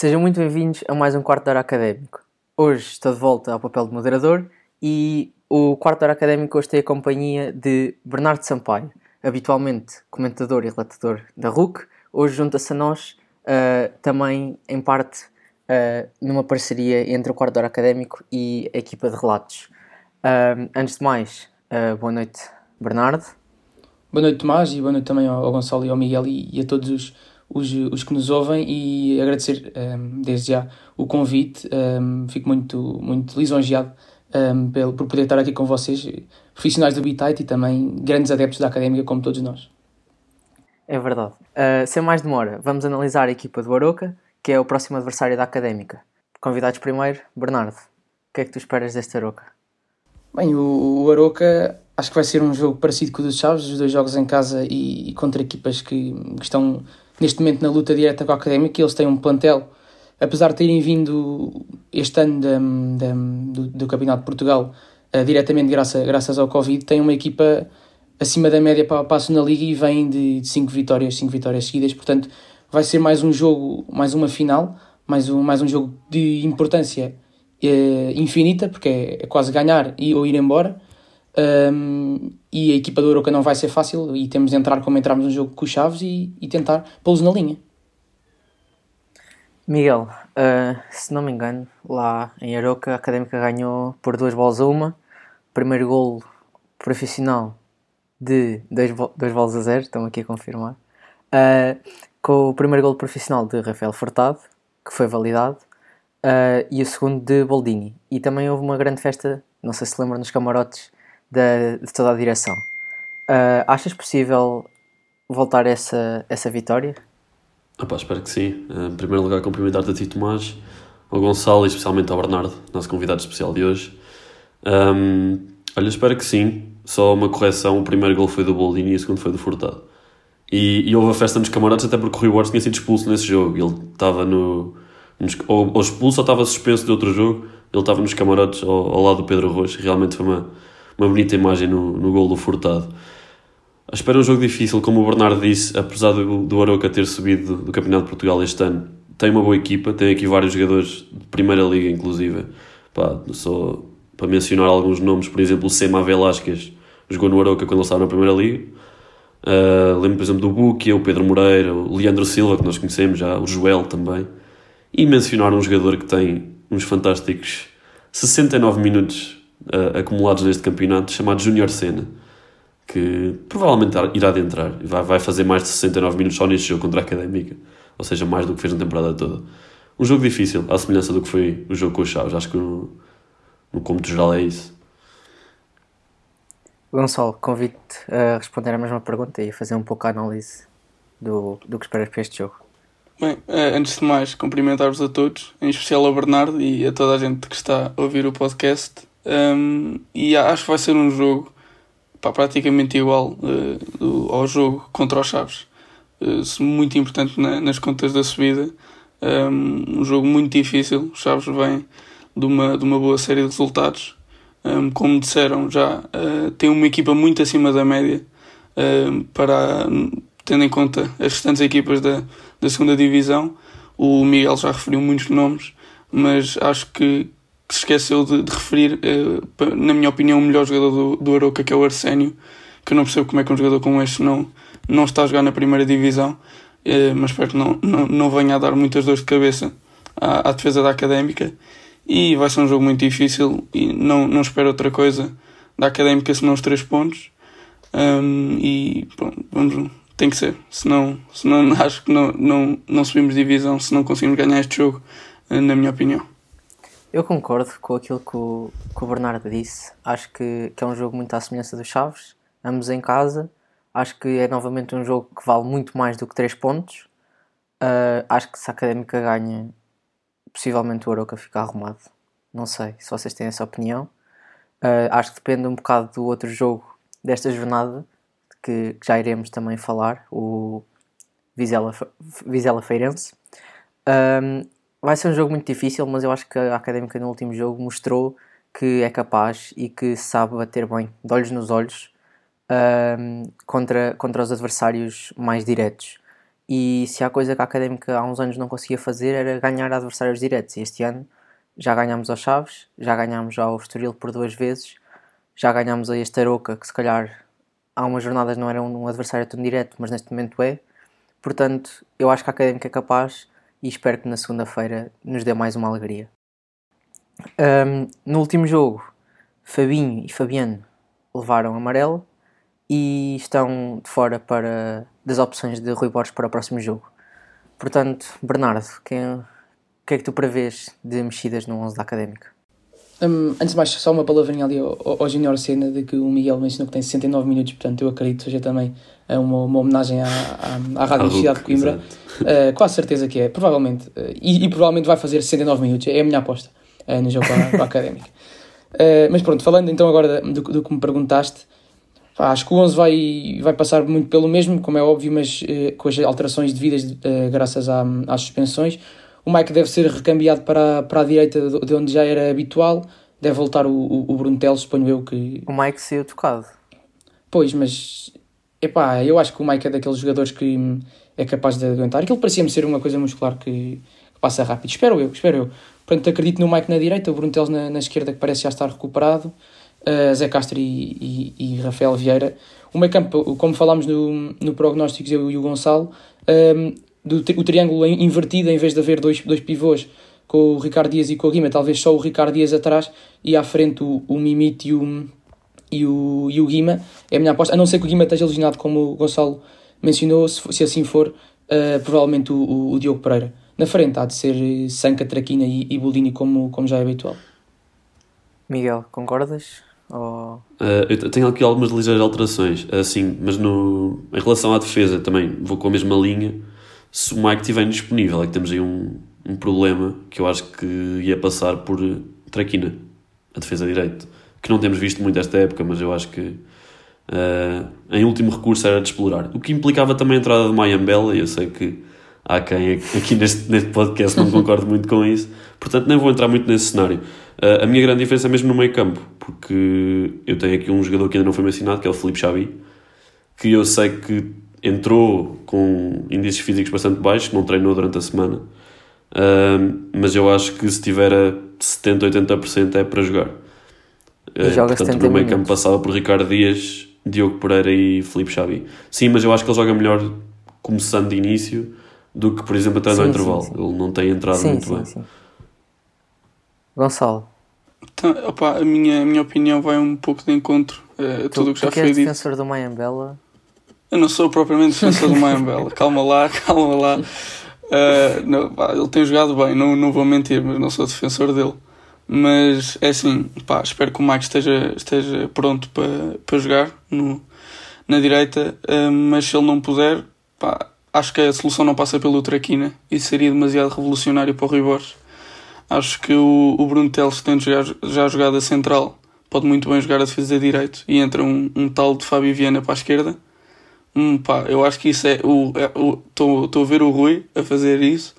Sejam muito bem-vindos a mais um Quarto de Hora Académico. Hoje estou de volta ao papel de moderador e o Quarto de Hora Académico hoje tem a companhia de Bernardo Sampaio, habitualmente comentador e relatador da RUC. Hoje junta-se a nós uh, também, em parte, uh, numa parceria entre o Quarto de Hora Académico e a equipa de relatos. Uh, antes de mais, boa noite, Bernardo. Boa noite, Tomás, e boa noite também ao Gonçalo e ao Miguel e, e a todos os os, os que nos ouvem e agradecer um, ehm, desde já o convite. Um, ehm, fico muito, muito lisonjeado um, ehm, pelo, por poder estar aqui com vocês, profissionais do Bitite e também grandes adeptos da académica, como todos nós. É verdade. Uh, sem mais demora, vamos analisar a equipa do Aroca, que é o próximo adversário da académica. Convidados primeiro, Bernardo, o que é que tu esperas deste Aroca? Bem, o, o Aroca acho que vai ser um jogo parecido com o dos Chaves, os dois jogos em casa e, e contra equipas que, que estão neste momento na luta direta com a Académica, eles têm um plantel, apesar de terem vindo este ano da, da, do, do Campeonato de Portugal uh, diretamente graças, graças ao Covid, têm uma equipa acima da média para passo na Liga e vêm de 5 vitórias, 5 vitórias seguidas, portanto vai ser mais um jogo, mais uma final, mais um, mais um jogo de importância uh, infinita, porque é, é quase ganhar e, ou ir embora, um, e a equipa do Aroca não vai ser fácil e temos de entrar como entramos no jogo com os Chaves e, e tentar pô-los na linha. Miguel, uh, se não me engano, lá em Aroca a Académica ganhou por duas bolas a uma. Primeiro gol profissional de dois, dois bolas a zero, estão aqui a confirmar. Uh, com o primeiro gol profissional de Rafael Furtado, que foi validado, uh, e o segundo de Boldini. E também houve uma grande festa, não sei se lembram, nos camarotes da, de toda a direção. Uh, achas possível voltar essa, essa vitória? Opa, espero que sim. Em primeiro lugar, cumprimentar-te a ti, Tomás, ao Gonçalo e especialmente ao Bernardo, nosso convidado especial de hoje. Um, olha, espero que sim. Só uma correção: o primeiro gol foi do Boldini e o segundo foi do Furtado. E, e houve a festa nos camarotes até porque o Rui Wars tinha sido expulso nesse jogo. Ele estava no. Nos, ou, ou expulso ou estava suspenso de outro jogo. Ele estava nos camarotes ao, ao lado do Pedro Rocha. Realmente foi uma, uma bonita imagem no, no gol do Furtado. Espero um jogo difícil, como o Bernardo disse, apesar do, do Aroca ter subido do, Campeonato de Portugal este ano. Tem uma boa equipa, tem aqui vários jogadores de Primeira Liga, inclusive. Pá, só para mencionar alguns nomes, por exemplo, o Sema Velasquez jogou no Aroca quando ele estava na Primeira Liga. Uh, lembro, por exemplo, do Buquia, o Pedro Moreira, o Leandro Silva, que nós conhecemos já, o Joel também. E mencionar um jogador que tem uns fantásticos 69 minutos uh, acumulados neste campeonato, chamado Júnior Senna, que provavelmente irá de entrar e vai, vai fazer mais de 69 minutos só neste jogo contra a Académica, ou seja, mais do que fez na temporada toda. Um jogo difícil, à semelhança do que foi o jogo com os Chaves, acho que no, no cômputo geral é isso. Gonçalo, convido-te a responder a mesma pergunta e fazer um pouco a análise do, do que esperas para este jogo. Bem, eh, antes de mais, cumprimentar-vos a todos, em especial ao Bernardo e a toda a gente que está a ouvir o podcast. Um, e acho que vai ser um jogo pá, praticamente igual uh, do, ao jogo contra os Chaves. Uh, muito importante na, nas contas da subida. Um, um, jogo muito difícil. Os Chaves vem de uma, de uma boa série de resultados. Um, como disseram já, uh, tem uma equipa muito acima da média para tendo em conta as restantes equipas da, da segunda divisão. O Miguel já referiu muitos nomes, mas acho que, que se esqueceu de, de referir, eh, na minha opinião, o melhor jogador do, do Aroca, que é o Arsénio, que eu não percebo como é que um jogador como este não, não está a jogar na primeira divisão, eh, mas espero que não, não, não venha a dar muitas dores de cabeça à, à defesa da Académica. E vai ser um jogo muito difícil e não, não espero outra coisa da Académica senão os três pontos. Um, e pronto, vamos, tem que ser. Senão, senão acho que não, não, não subimos divisão se não conseguimos ganhar este jogo, eh, na minha opinião. Eu concordo com aquilo que o, que o Bernardo disse. Acho que, que é um jogo muito à semelhança dos Chaves, ambos em casa. Acho que é novamente um jogo que vale muito mais do que 3 pontos. Uh, acho que se a Académica ganha, possivelmente o Aroca fica arrumado. Não sei se vocês têm essa opinião. Uh, acho que depende um bocado do outro jogo desta jornada, que, que já iremos também falar, o Vizela, Vizela Feirense. Um, vai ser um jogo muito difícil, mas eu acho que a Académica no último jogo mostrou que é capaz e que sabe bater bem, de olhos nos olhos, contra, contra os adversários mais diretos. E se há coisa que a Académica há uns anos não conseguia fazer era ganhar adversários diretos. E este ano já ganhámos aos Chaves, já ganhámos ao Estoril por duas vezes, já ganhámos a este Aroca, que se calhar há umas jornadas não era um adversário tão direto, mas neste momento é. Portanto, eu acho que a Académica é capaz e espero que na segunda-feira nos dê mais uma alegria. Um, no último jogo, Fabinho e Fabiano levaram amarelo e estão de fora para, das opções de Rui Borges para o próximo jogo. Portanto, Bernardo, o que é que tu prevês de mexidas no 11 da Académica? Um, antes de mais, só uma palavrinha ali ao, ao Junior Cena de que o Miguel mencionou que tem 69 minutos, portanto eu acredito que seja também é uma, uma homenagem à, à, à Rádio Universidade de Coimbra. Uh, quase certeza que é, provavelmente. Uh, e, e, provavelmente vai fazer 69 minutos, é a minha aposta uh, no jogo para, Académica. mas pronto, falando então agora do, do que me perguntaste, pá, acho que o 11 vai, vai passar muito pelo mesmo, como é óbvio, mas com as alterações devidas graças à, às suspensões. O Mike deve ser recambiado para, para a direita de onde já era habitual. Deve voltar o, o, o Bruno Teles, suponho eu que. O Mike saiu tocado. Pois, mas Epá, eu acho que o Mike é daqueles jogadores que é capaz de aguentar. Aquilo parecia-me ser uma coisa muscular que, passa rápido. Espero eu, espero eu. Portanto, acredito no Mike na direita, o Bruno Teles na, na esquerda, que parece já estar recuperado, uh, Zé Castro e, e, e, Rafael Vieira. O meio campo, como falámos no, no prognósticos, eu e o Gonçalo, um, do, o triângulo invertido, em vez de haver dois, dois pivôs, com o Ricardo Dias e com o Guima, talvez só o Ricardo Dias atrás e à frente o, o Mimite e o, e o, e o Guima é a minha aposta, a não ser que o Guima esteja lesionado, como o Gonçalo mencionou, se, se assim for, uh, provavelmente o, o, o, Diogo Pereira. Na frente há de ser Sanca, Traquina e, e Boldini, como, como já é habitual. Miguel, concordas? Ou... Uh, eu tenho aqui algumas ligeiras alterações, assim, mas no, em relação à defesa também vou com a mesma linha. Se o Mike estiver disponível, é que temos aí um, um problema que eu acho que ia passar por Traquina, a defesa direita que não temos visto muito esta época, mas eu acho que uh, em último recurso era de explorar. O que implicava também a entrada de Mayambela, e eu sei que há quem aqui neste, neste podcast não concorde muito com isso, portanto nem vou entrar muito nesse cenário. Uh, a minha grande diferença é mesmo no meio campo, porque eu tenho aqui um jogador que ainda não foi mencionado, que é o Felipe Xavi, que eu sei que entrou com índices físicos bastante baixos, não treinou durante a semana, uh, mas eu acho que se tiver a 70, 80% é para jogar. E joga Portanto, no meio campo passava por Ricardo Dias, Diogo Pereira e Felipe Xavi. Sim, mas eu acho que ele joga melhor começando de início do que, por exemplo, até no intervalo. Sim, sim. Ele não tem entrado sim, muito bem. Sim. Gonçalo. Então, opa, a, minha, a minha opinião vai um pouco de encontro a tudo o que já foi dito. Tu defensor do Mayambela? Eu não sou propriamente defensor do Mayambela. calma lá, calma lá. Uh, não, pá, ele tem jogado bem, não, não vou mentir, mas não sou defensor dele. Mas é assim, pá, espero que o Max esteja, esteja pronto para, para jogar no, na direita, uh, mas se ele não puder, pá, acho que a solução não passa pelo Traquina e seria demasiado revolucionário para o Rui Borges. Acho que o, o Bruno Teles, tendo já, já jogado a central, pode muito bem jogar a defesa de direito e entra um, um tal de Fábio Viana para a esquerda. Hum, pá, eu acho que isso é o. Estou é, a ver o Rui a fazer isso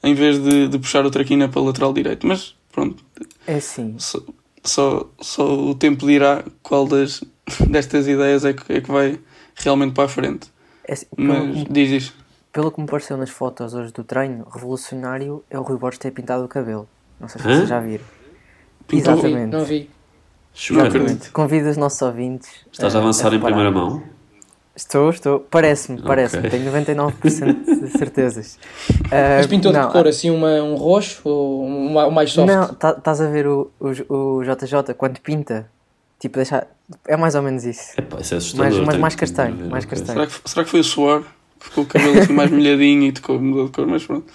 em vez de, de puxar o Traquina para o lateral direito. Mas pronto. É sim. Só, só, só o tempo dirá qual das, destas ideias é que, é que vai realmente para a frente. É assim, Mas pelo, diz isso. Pelo que me pareceu nas fotos hoje do treino, revolucionário é o Rui Borges ter pintado o cabelo. Não sei se vocês já viram. Pintou? Exatamente. Não vi. Exatamente. Convido os nossos ouvintes. Estás a avançar a em primeira mão? Estou, estou. Parece-me, parece-me. Okay. Tenho 99% de certezas. Uh, Mas pintou de cor assim uma, um roxo ou um, mais soft? Não, estás tá, a ver o, o, o JJ quando pinta. Tipo, deixa, é mais ou menos isso. Epá, isso é assustador. Mas, mas mais castanho. Mais castanho. Será, que, será que foi o suor? Ficou o cabelo assim mais molhadinho e tocou, mudou de cor, mas pronto.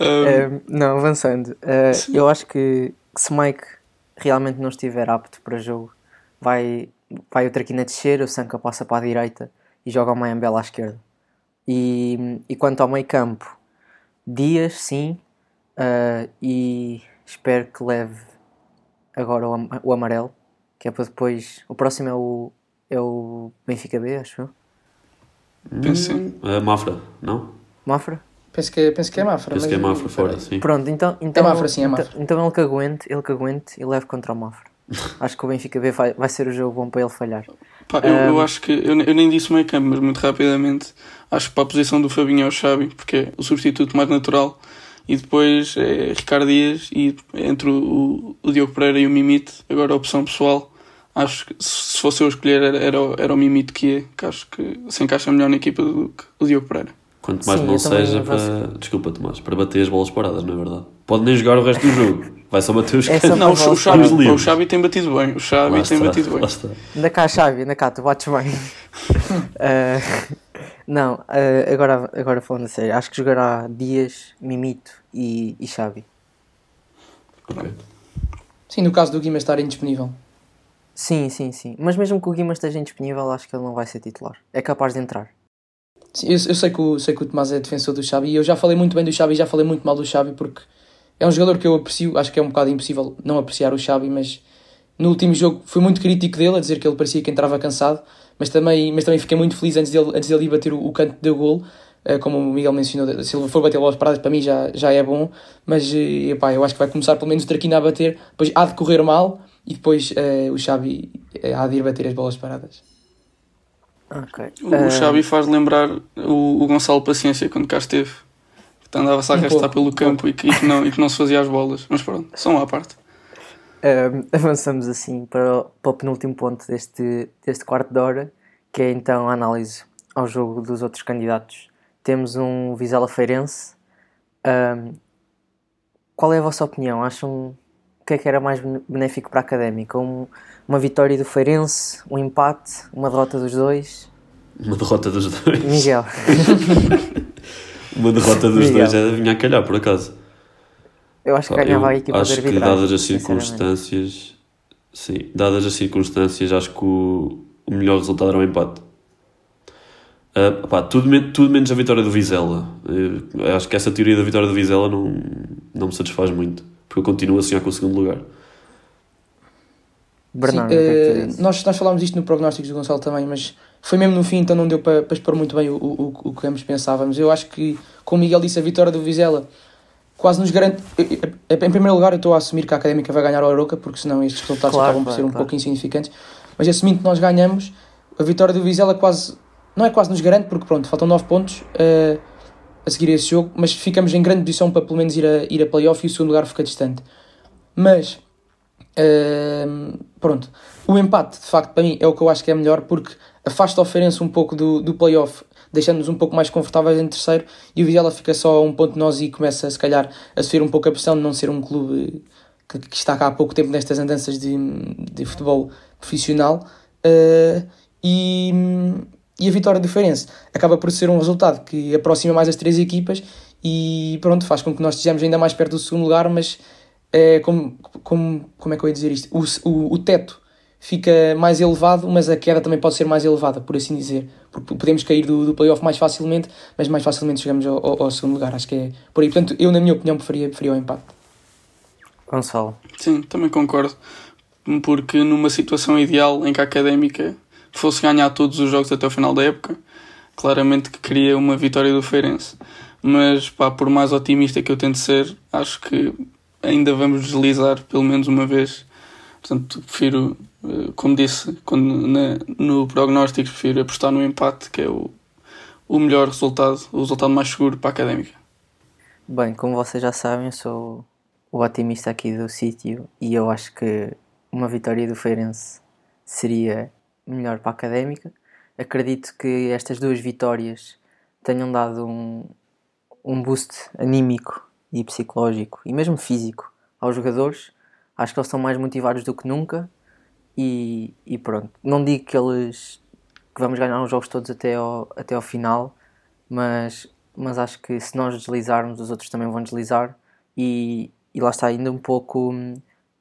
Um... Uh, não, avançando. Uh, eu acho que, que se Mike realmente não estiver apto para jogo, vai vai o Traquina descer, o Sanca passa para a direita e joga o Mayambela à esquerda. E, e quanto ao meio campo, Dias, sim, uh, e espero que leve agora o, o amarelo, que é para depois. O próximo é o, é o Benfica B, acho eu. Penso sim. É Mafra, não? Mafra? Penso que, penso que é Mafra. Penso que é Mafra fora, sim. Pronto, então, então, é Mafra, sim, é Mafra. Então, então ele que aguente, ele que aguente e leve contra o Mafra. Acho que o Benfica B vai, vai ser o jogo bom para ele falhar. Pá, eu, eu acho que, eu, eu nem disse meio campo, mas muito rapidamente, acho que para a posição do Fabinho é o Xavi, porque é o substituto mais natural, e depois é Ricardo Dias, e entre o, o Diogo Pereira e o Mimite, agora a opção pessoal, acho que se fosse eu escolher era, era, era o Mimite que é, que acho que se encaixa melhor na equipa do que o Diogo Pereira. Quanto mais Sim, não seja para. Desculpa, Tomás, para bater as bolas paradas, não é verdade? Pode nem jogar o resto do jogo, vai só bater os É só. Não, o, o, o Xavi tem batido bem, o Xavi Lá tem está, batido bem. Anda cá, Xavi, anda cá, tu bates bem. Eh, não, eh, agora, agora falando a sério, acho que jogará Dias, Mimito e, e Xavi. Ok. Sim, no caso do Guimarães estar indisponível. Sim, sim, sim. Mas mesmo que o Guimarães esteja indisponível, acho que ele não vai ser titular. É capaz de entrar. Sim, eu, eu sei, que o, sei que o Tomás é defensor do Xavi e eu já falei muito bem do Xavi e já falei muito mal do Xavi porque é um jogador que eu aprecio, acho que é um bocado impossível não apreciar o Xavi, mas no último jogo fui muito crítico dele, a dizer que ele parecia que entrava cansado, mas também, mas também fiquei muito feliz antes dele, antes dele ir bater o, o canto de gol, eh, como o Miguel mencionou, se ele for bater bolas paradas para mim já, já é bom, mas eh, epá, eu acho que vai começar pelo menos o Traquina a bater, depois há de correr mal e depois eh, o Xavi eh, há de ir bater as bolas paradas. Ok. O, o Xavi faz lembrar o, o Gonçalo Paciência quando cá esteve. Que andava-se a Um arrastar pouco, pelo campo e que, e, que não, e que não se fazia as bolas. Mas pronto, são à parte. Um, avançamos assim para o, para o penúltimo ponto deste, deste quarto de hora, que é então a análise ao jogo dos outros candidatos. Temos um Vizela Feirense. Um, qual é a vossa opinião? Acham o que é que era mais benéfico para a Académica? Um- uma vitória do Feirense, um empate, uma derrota dos dois? Uma derrota dos dois. Miguel, Uma derrota dos Miguel. dois é vinha a calhar, por acaso. eu acho que ganhava eu a equipa de acho que dadas as circunstâncias, sim, dadas as circunstâncias, acho que o, o melhor resultado era o empate. Ah, pá, tudo, men- tudo menos a vitória do Vizela. Eh, acho que essa teoria da vitória do Vizela não, não me satisfaz muito, porque eu continuo a sonhar com o segundo lugar. Bernardo, Sim, é dizes? nós, nós falámos disto no prognóstico do Gonçalo também, mas foi mesmo no fim, então não deu para, para expor muito bem o, o, o que ambos pensávamos. Eu acho que, como o Miguel disse, a vitória do Vizela quase nos garante. eh, eh, Em primeiro lugar, eu estou a assumir que a Académica vai ganhar ao Aroca, porque senão estes resultados Claro, acabam por claro, ser um claro. pouco insignificantes. Mas assumindo que nós ganhamos, a vitória do Vizela quase. Não é quase nos garante, porque pronto, faltam 9 pontos eh, a seguir esse jogo, mas ficamos em grande posição para pelo menos ir a, ir a playoff e o segundo lugar fica distante. Mas Ahm, pronto, o empate de facto para mim é o que eu acho que é melhor porque afasta o Feirense um pouco do, do playoff, deixando-nos um pouco mais confortáveis em terceiro e o Vizela fica só a um ponto de nós e começa se calhar a sofrer um pouco a pressão de não ser um clube que, que está cá há pouco tempo nestas andanças de, de futebol profissional Ah, e, e a vitória do Feirense acaba por ser um resultado que aproxima mais as três equipas e pronto, faz com que nós estejamos ainda mais perto do segundo lugar, mas é, como, como, como é que eu ia dizer isto? O, o, o teto fica mais elevado, mas a queda também pode ser mais elevada, por assim dizer. Porque podemos cair do, do playoff mais facilmente, mas mais facilmente chegamos ao, ao, ao segundo lugar. Acho que é por aí. Portanto, eu, na minha opinião, preferia, preferia o empate. Gonçalo. Sim, também concordo. Porque numa situação ideal em que a Académica fosse ganhar todos os jogos até o final da época, claramente que queria uma vitória do Feirense. Mas, pá, por mais otimista que eu tente ser, acho que ainda vamos deslizar pelo menos uma vez. Portanto, prefiro, eh, como disse quando, na, no prognóstico, prefiro apostar no empate, que é o, o melhor resultado, o resultado mais seguro para a Académica. Bem, como vocês já sabem, eu sou o otimista aqui do sítio e eu acho que uma vitória do Feirense seria melhor para a Académica. Acredito que estas duas vitórias tenham dado um, um boost anímico e psicológico e mesmo físico aos jogadores. Acho que eles estão mais motivados do que nunca e, e pronto. Não digo que eles que vamos ganhar os jogos todos até ao, até ao final, mas, mas acho que se nós deslizarmos, os outros também vão deslizar e, e lá está ainda um pouco hum,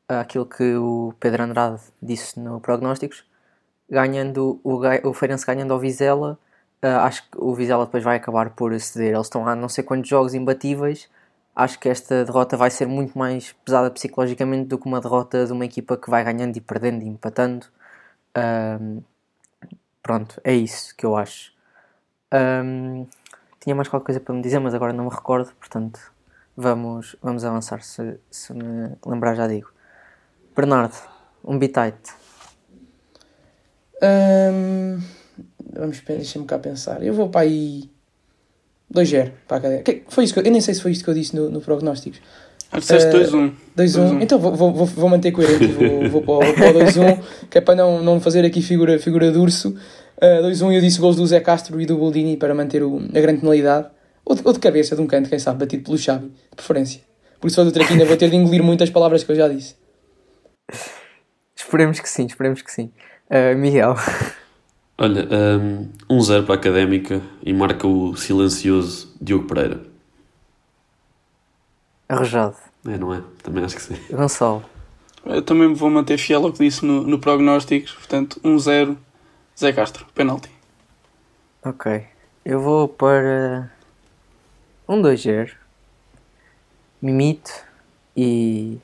aquilo que o Pedro Andrade disse no prognósticos, ganhando o, o Feirense ganhando ao Vizela, ah, acho que o Vizela depois vai acabar por ceder. Eles estão há não sei quantos jogos imbatíveis. Acho que esta derrota vai ser muito mais pesada psicologicamente do que uma derrota de uma equipa que vai ganhando e perdendo e empatando. Ahm, pronto, é isso que eu acho. Ahm, tinha mais qualquer coisa para me dizer, mas agora não me recordo, portanto vamos, vamos avançar. Se, se me lembrar, já digo. Bernardo, um bitite. Hum, vamos, deixa-me cá pensar. Eu vou para aí 2-0 para a académica. Que- Foi isso que eu, eu nem sei se foi isto que eu disse no, no prognósticos. Que disseste Eh, 2-1. 2-1. 2-1. Então vou, vou, vou, manter coerente. Vou, vou para o, para o 2-1, que é para não, não fazer aqui figura, figura de urso. Uh, 2-1 eu disse gols do Zé Castro e do Boldini para manter o, a grande penalidade. Ou de, ou de cabeça, de um canto, quem sabe, batido pelo Xavi, de preferência. Por isso, do Traquina, vou ter de engolir muitas palavras que eu já disse. Esperemos que sim, esperemos que sim. Uh, Miguel, Olha, um, 1-0 para a Académica e marca o silencioso Diogo Pereira. arrojado. É, não é? Também acho que sim. Gonçalo, Eu também me vou manter fiel ao que disse no, no prognósticos. Portanto, 1-0, Zé Castro, penalti. ok. Eu vou para um 2-0. Mimito e,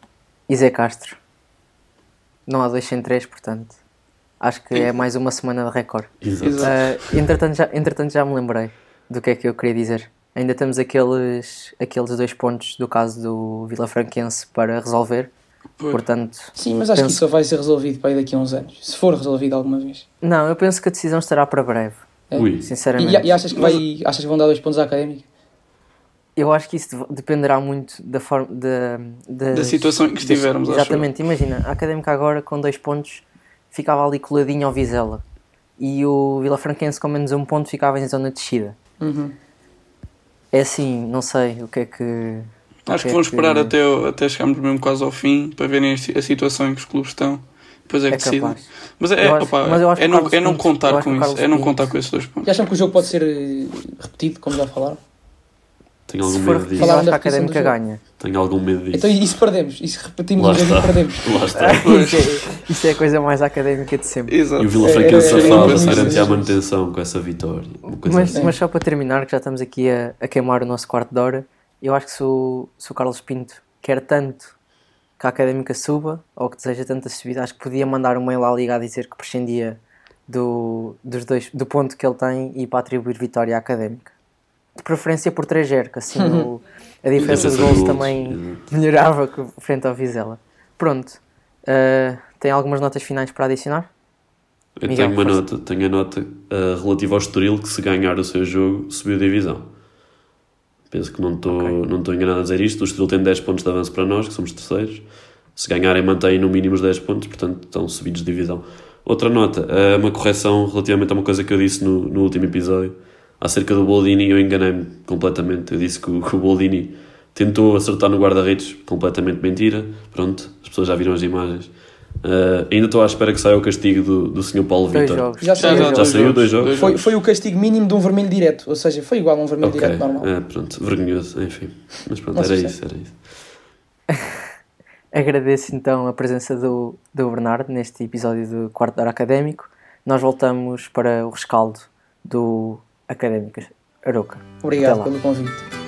e Zé Castro. Não há 2 sem 3, portanto. Acho que é mais uma semana de recorde. Exato. Uh, entretanto, já, entretanto, já me lembrei do que é que eu queria dizer. Ainda temos aqueles, aqueles dois pontos do caso do Vila Franquense para resolver. Portanto, Sim, mas acho que Penso- isso só vai ser resolvido para aí daqui a uns anos. Se for resolvido alguma vez. não, eu penso que a decisão estará para breve. E, Sinceramente, e achas, que vai, achas que vão dar dois pontos à académica? eu acho que isso de- dependerá muito da forma da, das- Da situação em que estivermos. Exatamente, imagina, a Académica agora com dois pontos ficava ali coladinho ao Vizela e o Vila Franquense com menos um ponto ficava em zona de descida. Uhum. É assim, não sei o que é que. Acho que é vão esperar até, o- até chegarmos mesmo quase ao fim para verem a si- a situação em que os clubes estão. Depois é que É decidem. capaz. Mas é, Eu acho- opa, mas eu acho que é, não, é não contar com que isso. É não contar com esses dois pontos. E acham que o jogo pode ser eh, repetido, como já falaram? Tenho Se algum for medo disso. a da Académica ganha. Tenho algum medo disso. Então e se perdemos? E se repetimos Lá o jogo e perdemos? Lá está. isso, é, isso é a coisa mais académica de sempre. Exato. E o Vila É, Franquense é, é, safado é, é, garantir é, a é. manutenção com essa vitória. Mas, assim. mas só para terminar, que já estamos aqui a, a queimar o nosso quarto de hora, eu acho que se o, se o Carlos Pinto quer tanto que a académica suba, ou que deseja tanta subida, acho que podia mandar um mail à Liga a dizer que prescindia do, dos dois, do ponto que ele tem e para atribuir vitória à académica. De preferência por 3-0, que assim o- a diferença de gols também melhorava frente ao Vizela. Pronto. Uh, tem algumas notas finais para adicionar? Eu Miguel, tenho uma força. nota, tenho a nota uh, relativa ao Estoril que se ganhar o seu jogo subiu a divisão. Penso que não estou Ok. não estou enganado a dizer isto. O Estoril tem 10 pontos de avanço para nós, que somos terceiros. Se ganharem, mantêm no mínimo os 10 pontos, portanto estão subidos de divisão. Outra nota, uh, uma correção relativamente a uma coisa que eu disse no, no último episódio acerca do Boldini. Eu enganei-me completamente. Eu disse que o, que o Boldini tentou acertar no guarda-redes, completamente mentira. Pronto, as pessoas já viram as imagens. Uh, ainda estou à espera que saia o castigo do, do Sr. Paulo Vitor. Já saiu. Já saiu dois jogos? Foi, foi o castigo mínimo de um vermelho direto, ou seja, foi igual a um vermelho Ok, direto normal. é, pronto, vergonhoso, enfim. Mas pronto, Não era isso, era isso. Agradeço então a presença do, do Bernardo neste episódio do Quarto de Hora Académico. Nós voltamos para o rescaldo do Académicas Aroca. Obrigado pelo convite.